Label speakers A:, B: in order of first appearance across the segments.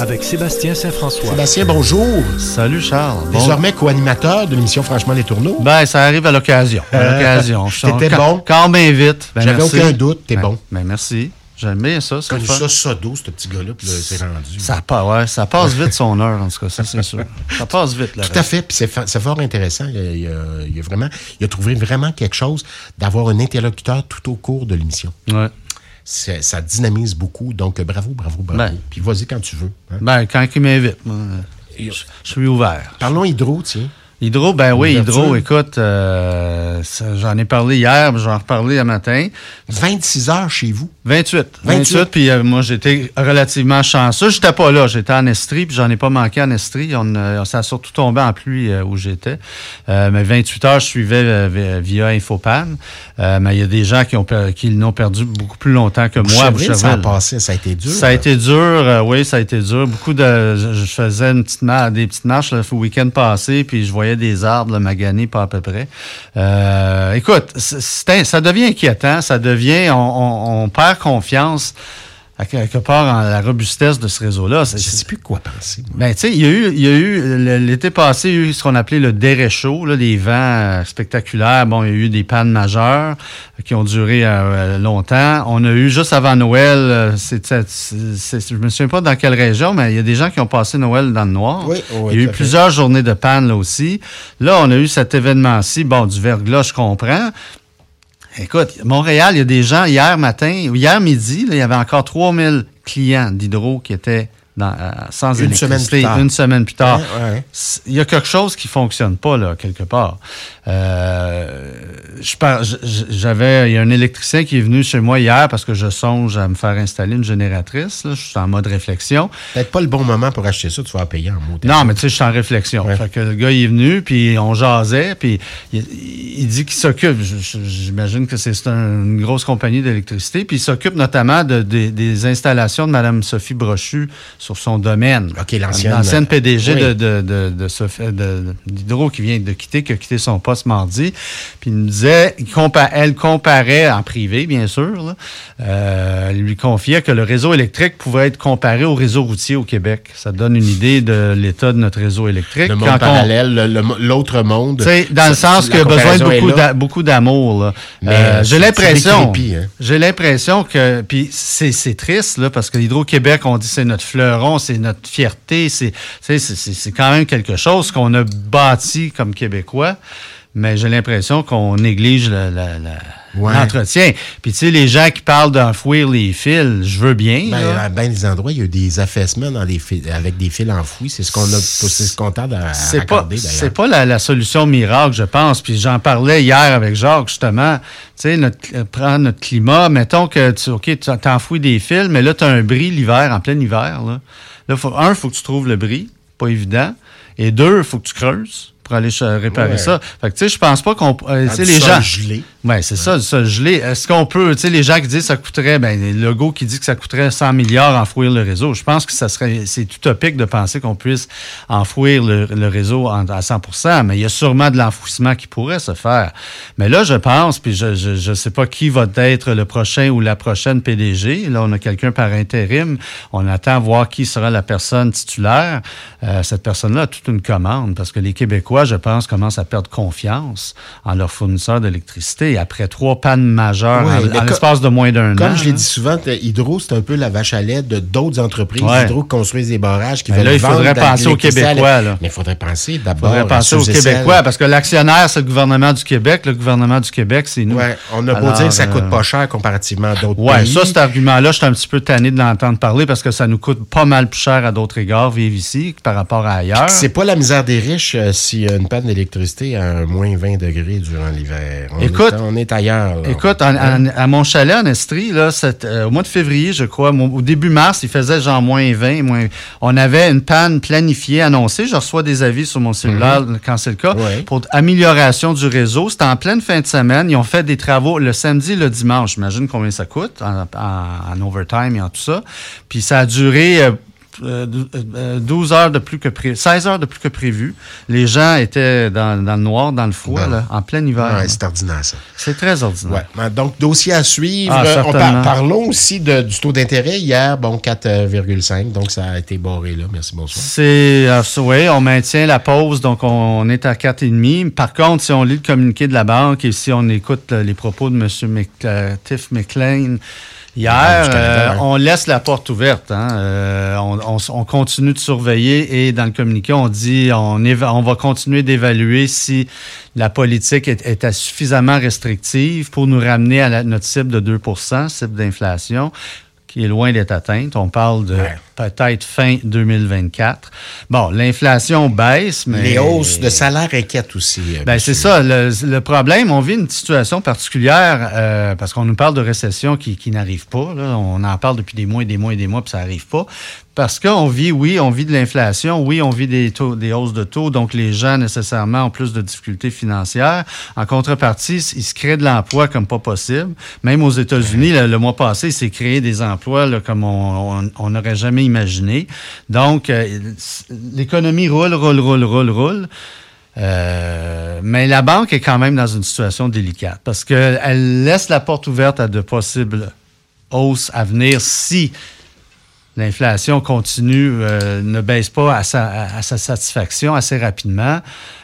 A: avec Sébastien Saint-François.
B: Sébastien, bonjour.
C: Salut Charles.
B: Désormais co-animateur de l'émission Franchement les Tourneaux.
C: Ben, ça arrive à l'occasion. À l'occasion.
B: T'étais bon.
C: Quand bien vite. Ben,
B: J'avais aucun doute, t'es
C: Ben,
B: bon.
C: Ben, merci. J'aime bien ça. C'est
B: Connu ça sodo, ce petit gars-là, puis là, c'est rendu.
C: Ça, ouais, ça passe vite son heure, en tout cas, ça c'est sûr. Ça passe vite, là.
B: Tout à fait, puis c'est fort intéressant. Il a, il a- il a vraiment, il a trouvé vraiment quelque chose d'avoir un interlocuteur tout au cours de l'émission.
C: Ouais.
B: Ça dynamise beaucoup, donc bravo, bravo, bravo.
C: Ben.
B: Puis vas-y quand tu veux. hein.
C: Ben, quand il m'invite, je suis ouvert.
B: Parlons hydro, tiens.
C: Hydro, ben oui. Hydro, écoute, euh, j'en ai parlé hier, j'en reparlé un matin.
B: 26 heures chez vous.
C: 28.
B: 28.
C: 28, puis euh, moi, j'étais relativement chanceux. J'étais pas là, j'étais en Estrie, puis j'en ai pas manqué en Estrie. On, euh, ça a surtout tombé en pluie où j'étais. Mais 28 heures, je suivais vi- via Infopan. Mais il y a des gens qui, ont per- qui l'ont perdu beaucoup plus longtemps que moi. à
B: Boucherville, ça a passé, ça a été dur.
C: Ça a été dur, oui, ça a été dur. Beaucoup de, je, je faisais une petite mar- des petites marches le week-end passé, puis je voyais des arbres là, maganés, pas à peu près. Euh, écoute, ça devient inquiétant, ça devient, on perd confiance à quelque part en la robustesse de ce réseau-là.
B: Je sais plus quoi penser.
C: ben, tu sais, il y a eu, il y a eu le- l'été passé, il y a eu ce qu'on appelait le déréchaud, là, des vents euh, spectaculaires. Bon, il y a eu des pannes majeures euh, qui ont duré euh, longtemps. On a eu juste avant Noël, euh, c'est, je me souviens pas dans quelle région, mais il y a des gens qui ont passé Noël dans le noir.
B: Oui, oui,
C: il y a eu plusieurs journées de panne là aussi. Là, on a eu cet événement-ci. Bon, du verglas, je comprends. Écoute, Montréal, il y a des gens, hier matin, ou hier midi, il y avait encore 3000 clients d'hydro qui étaient dans, euh, sans
B: Une semaine plus tard.
C: une semaine plus tard.
B: Ouais, ouais.
C: C'est- Il y a quelque chose qui fonctionne pas, là, quelque part. Euh, J'avais, il y a un électricien qui est venu chez moi hier parce que je songe à me faire installer une génératrice. là. Je suis en mode réflexion.
B: Peut-être pas le bon moment pour acheter ça, tu vas payer en mot.
C: Non, mais tu sais, je suis en réflexion.
B: Ouais.
C: Fait que le gars, il est venu, puis on jasait, puis il, il dit qu'il s'occupe. J'imagine que c'est c'est un- une grosse compagnie d'électricité, puis il s'occupe notamment de, des- des installations de Mme Sophie Brochu sur son domaine.
B: OK, l'ancienne-
C: L'ancienne PDG
B: Oui.
C: de, d'Hydro qui vient de quitter, qui a quitté son poste mardi. Puis il nous disait, il compa- elle comparait, en privé, bien sûr, là, euh, elle lui confiait que le réseau électrique pouvait être comparé au réseau routier au Québec. Ça donne une idée de l'état de notre réseau électrique.
B: Le monde
C: on-
B: parallèle, le- le- l'autre monde.
C: dans le sens qu'il y a besoin de beaucoup
B: là.
C: d'a- beaucoup d'amour. là.
B: Mais,
C: Euh,
B: euh,
C: j'ai l'impression,
B: hein.
C: j'ai l'impression que, puis c'est c'est triste là, parce que l'Hydro-Québec, on dit c'est notre c'est notre fierté, c'est quand même quelque chose qu'on a bâti comme Québécois. Mais j'ai l'impression qu'on néglige la-
B: Ouais.
C: l'entretien. Puis tu sais, les gens qui parlent d'enfouir les fils, je veux bien.
B: Ben,
C: là.
B: à bien des endroits, il y a eu des affaissements dans les fils, avec des fils enfouis. C'est ce qu'on a, c'est ce qu'on tarde à
C: C'est pas, c'est pas la, la solution miracle, je pense. Puis j'en parlais hier avec Jacques, justement. Tu sais, notre, euh, prendre notre climat. Mettons que tu, OK, tu t'enfouis des fils, mais là, tu as un bris l'hiver, en plein hiver. Là, là faut, un, il faut que tu trouves le bris. Pas évident. Et deux, il faut que tu creuses pour aller réparer
B: Ouais.
C: ça. Fait que, tu sais, je pense pas qu'on. euh, les gens.
B: gelé.
C: Oui, c'est ça, sol gelé. Est-ce qu'on peut, tu sais, les gens qui disent que ça coûterait, ben, le logo qui dit que ça coûterait 100 milliards enfouir le réseau, je pense que ça serait, c'est utopique de penser qu'on puisse enfouir le, réseau à 100% mais il y a sûrement de l'enfouissement qui pourrait se faire. Mais là, je pense, puis je, je, je sais pas qui va être le prochain ou la prochaine PDG. Là, on a quelqu'un par intérim. On attend voir qui sera la personne titulaire. Euh, cette personne-là a toute une commande parce que les Québécois, je pense, commencent à perdre confiance en leurs fournisseurs d'électricité après trois pannes majeures
B: Ouais,
C: en- l'espace de moins d'un an.
B: Comme je l'ai
C: là.
B: dit souvent, Hydro, c'est un peu la vache à lait de d'autres entreprises.
C: Ouais.
B: Hydro qui construisent des barrages qui
C: Mais
B: veulent
C: là, il faudrait penser aux Québécois, là.
B: Mais il faudrait penser
C: Il
B: d'abord
C: faudrait penser aux Québécois, parce que l'actionnaire, c'est le gouvernement du Québec. Le gouvernement du Québec, c'est nous.
B: Ouais, on a beau dire que ça coûte
C: euh,
B: pas cher comparativement à d'autres
C: Ouais,
B: pays.
C: ça, cet argument-là, je suis un petit peu tanné de l'entendre parler parce que ça nous coûte pas mal plus cher à d'autres égards vivre ici par rapport à ailleurs.
B: C'est pas la misère des riches euh, s'il y a une panne d'électricité à un moins 20 degrés durant l'hiver.
C: Écoute,
B: on est ailleurs. là.
C: Écoute, en- en- à mon chalet en Estrie, là, euh, au mois de février, je crois, mon- au début mars, il faisait genre moins 20. Moins, on avait une panne planifiée, annoncée. Je reçois des avis sur mon cellulaire quand c'est le cas pour amélioration du réseau. C'était en pleine fin de semaine. Ils ont fait des travaux le samedi et le dimanche. J'imagine combien ça coûte en, overtime et en tout ça. Puis ça a duré... euh, 12 heures de plus que prévu, 16 heures de plus que prévu. Les gens étaient dans, dans le noir, dans le froid, là, en plein hiver.
B: Ouais, c'est ordinaire, ça.
C: c'est très ordinaire.
B: Ouais. Ben, Donc, dossier à suivre.
C: Ah,
B: Euh, on par- parlons aussi de- du taux d'intérêt. Hier, bon, 4,5. Donc, ça a été barré là. Merci, bonsoir.
C: C'est euh, ça, oui, on maintient la pause, donc on, on est à 4,5. Par contre, si on lit le communiqué de la banque et si on écoute euh, les propos de M. Mc, euh, Tiff McLean hier,
B: Ah, Canada,
C: euh,
B: ouais.
C: on laisse la porte ouverte. hein. Euh, on, on s- on continue de surveiller et dans le communiqué, on dit on, éva- on va continuer d'évaluer si la politique est, est suffisamment restrictive pour nous ramener à la- notre cible de 2% cible d'inflation qui est loin d'être atteinte. On parle de
B: Ouais.
C: Peut-être fin 2024. Bon, l'inflation baisse, mais...
B: Les hausses de salaire inquiètent aussi. euh,
C: Ben, c'est ça. Le, le problème, on vit une situation particulière euh, parce qu'on nous parle de récession qui, qui n'arrive pas. là. On en parle depuis des mois et des mois et des mois, puis ça n'arrive pas. Parce qu'on vit, oui, on vit de l'inflation, oui, on vit des, taux, des hausses de taux, donc les gens nécessairement ont plus de difficultés financières. En contrepartie, il se crée de l'emploi comme pas possible. Même aux États-Unis, le, le mois passé, il s'est créé des emplois là, comme on n'aurait jamais Donc, euh, l'économie roule, roule, roule, roule, roule. Euh, mais la banque est quand même dans une situation délicate parce qu'elle laisse la porte ouverte à de possibles hausses à venir si l'inflation continue, euh, ne baisse pas à sa satisfaction assez rapidement.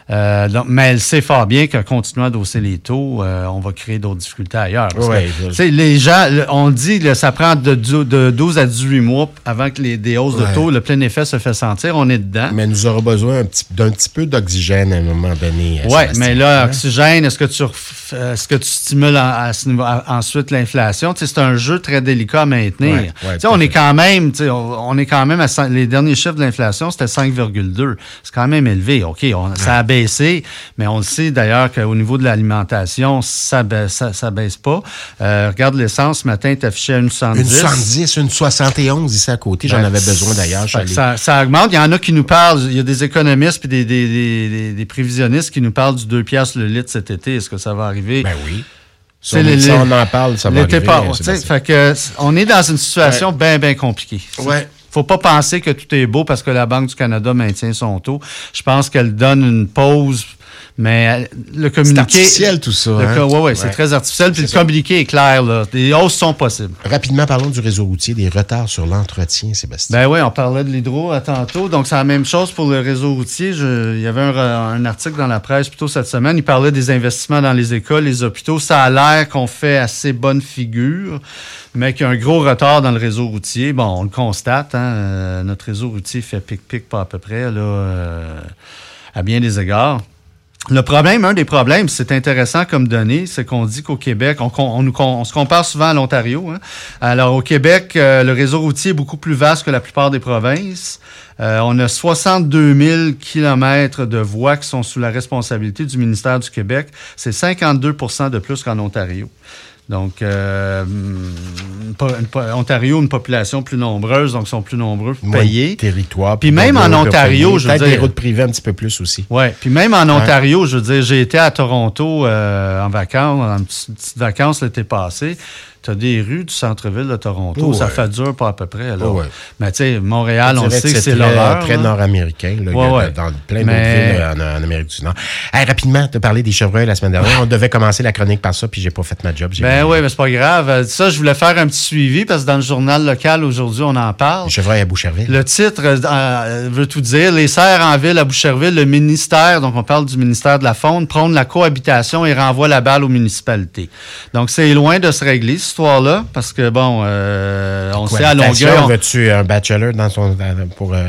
C: Euh, donc, mais elle sait fort bien qu'en continuant à hausser les taux, euh, on va créer d'autres difficultés ailleurs. Parce que, sais, les gens, on dit que ça prend de, de 12 à 18 mois avant que les des hausses
B: Ouais.
C: de taux, le plein effet se fait sentir. On est dedans.
B: Mais nous aurons besoin petit- d'un petit peu d'oxygène à un moment donné. euh,
C: Oui, mais là,
B: Hein?
C: oxygène, est-ce que tu, ref- est-ce que tu stimules en- à ce niveau- à- ensuite l'inflation? C'est un jeu très délicat à maintenir.
B: Ouais,
C: on est quand même, on, on est quand même à les derniers chiffres de l'inflation, c'était 5,2. C'est quand même élevé. OK, on- ça a mais on le sait d'ailleurs qu'au niveau de l'alimentation, ça, ça baisse pas. Euh, regarde l'essence, ce matin, est affiché à une 110.
B: Une 70, une 71 ici à côté. J'en
C: Ben,
B: avais besoin d'ailleurs.
C: Ça, ça augmente. Il y en a qui nous parlent, il y a des économistes puis des, des, des, des- des prévisionnistes qui nous parlent du 2 piastres le litre cet été. Est-ce que ça va arriver?
B: Ben oui. Si on, si en parle, ça va arriver.
C: pas. fait que on est dans une situation bien, bien compliquée.
B: Ouais.
C: Faut pas penser que tout est beau parce que la Banque du Canada maintient son taux. Je pense qu'elle donne une pause, mais euh, le communiqué.
B: artificiel, tout ça, hein?
C: co- ouais, ouais, c'est très artificiel. Puis le
B: C'est ça.
C: communiqué est clair, là. Des hausses sont possibles.
B: Rapidement, parlons du réseau routier, des retards sur l'entretien, Sébastien.
C: Ben oui, on parlait de l'hydro à tantôt. Donc, c'est la même chose pour le réseau routier. Je- il y avait un, re- un article dans la presse plutôt cette semaine. Il parlait des investissements dans les écoles, les hôpitaux. Ça a l'air qu'on fait assez bonne figure, mais qu'il y a un gros retard dans le réseau routier. Bon, on le constate. hein, euh, notre réseau routier fait pic-pic pas à peu près, là, euh, à bien des égards. Le problème, un des problèmes, c'est intéressant comme donnée, c'est qu'on dit qu'au Québec, on, se compare souvent à l'Ontario. hein. Alors au Québec, euh, le réseau routier est beaucoup plus vaste que la plupart des provinces. Euh, on a 62 000 kilomètres de voies qui sont sous la responsabilité du ministère du Québec. C'est 52% de plus qu'en Ontario. Donc, euh, Ontario, une population plus nombreuse, donc ils sont plus nombreux pour payer.
B: territoire.
C: Puis même en Ontario, je veux
B: Peut-être des
C: dire-
B: routes privées un petit peu plus aussi.
C: Oui, puis même en Ontario, je veux dire, j'ai été à Toronto euh, en vacances, en petites vacances l'été passé. Tu as des rues du centre-ville de Toronto,
B: Oh,
C: ça fait dur pas à peu près. Là.
B: Oh, ouais.
C: Mais tu sais, Montréal, on sait que c'est
B: très-
C: l'horreur.
B: Très
C: là.
B: nord-américain,
C: Ouais,
B: dans plein
C: Mais-
B: d'autres villes en, en Amérique du Nord. Hey, rapidement, tu as parlé des chevreuils la semaine dernière. On devait commencer la chronique par ça, puis j'ai pas fait ma job.
C: Ben oui, mais c'est pas grave. Euh, Ça, je voulais faire un petit suivi parce que dans le journal local aujourd'hui, on en parle.
B: Les chevreuils à Boucherville.
C: Le titre euh, euh, veut tout dire. Les serres en ville à Boucherville, le ministère, donc on parle du ministère de la Faune, prône la cohabitation et renvoie la balle aux municipalités. Donc c'est loin de se régler, histoire-là, parce que bon, euh, on sait à on-
B: Veux-tu un bachelor dans ton, dans- pour euh,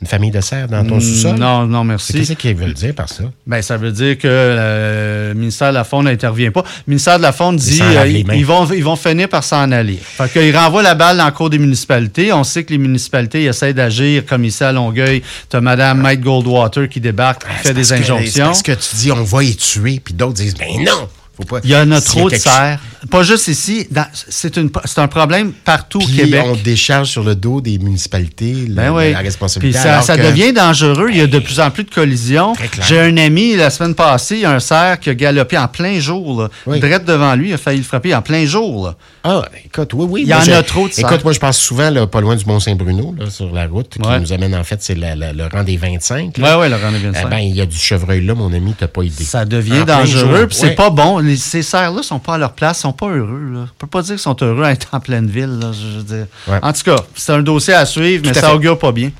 B: une famille de serres dans ton sous-sol?
C: Mm, Non, non,
B: C'est
C: merci.
B: Qu'est-ce qu'ils veulent dire par ça?
C: Ben, ça veut dire que euh, le ministère de la Faune n'intervient pas. Le ministère de la Faune dit
B: lavent
C: euh, ils, vont, ils vont finir par s'en aller. Fait qu'ils renvoient la balle dans le cours des municipalités. On sait que les municipalités essaient d'agir comme ici à Longueuil. Tu as Mme Mike Goldwater qui débarque, qui fait des
B: parce que-
C: injonctions.
B: parce que tu dis on va y tuer, puis d'autres disent ben non! Faut pas,
C: Il y en a trop de serres. Pas juste ici. C'est un problème partout au
B: Puis
C: Québec.
B: on décharge sur le dos des municipalités la,
C: Ben oui.
B: la responsabilité.
C: Puis ça,
B: alors
C: ça
B: que-
C: devient dangereux. Il y a de plus en plus de collisions. J'ai un ami la semaine passée, il y a un cerf qui a galopé en plein jour. Là.
B: Oui.
C: Drette devant lui, il a failli le frapper en plein jour. là.
B: Ah, écoute, oui, oui.
C: Il y en
B: je-
C: a trop de serres.
B: Écoute, moi, je passe souvent là, pas loin du Mont-Saint-Bruno, sur la route, qui nous amène, en fait, c'est le rang des 25.
C: Oui, oui, le rendez
B: Eh ben, il y a du chevreuil là, mon ami, t'as pas idée.
C: Ça devient
B: En
C: dangereux, puis c'est
B: ouais.
C: pas bon. Les- ces cerfs-là sont pas à leur place, sont pas heureux. Là. On peut pas dire qu'ils sont heureux à être en pleine ville. là, je veux dire.
B: Ouais.
C: En tout cas, c'est un dossier à suivre, mais
B: à
C: ça
B: fait.
C: augure pas bien.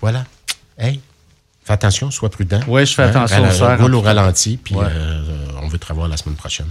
B: Voilà. Hey, fais attention, sois prudent. Hein?
C: Oui, je fais attention aux cerfs,
B: Roule au ralenti, puis
C: Ouais.
B: euh, on veut te revoir la semaine prochaine.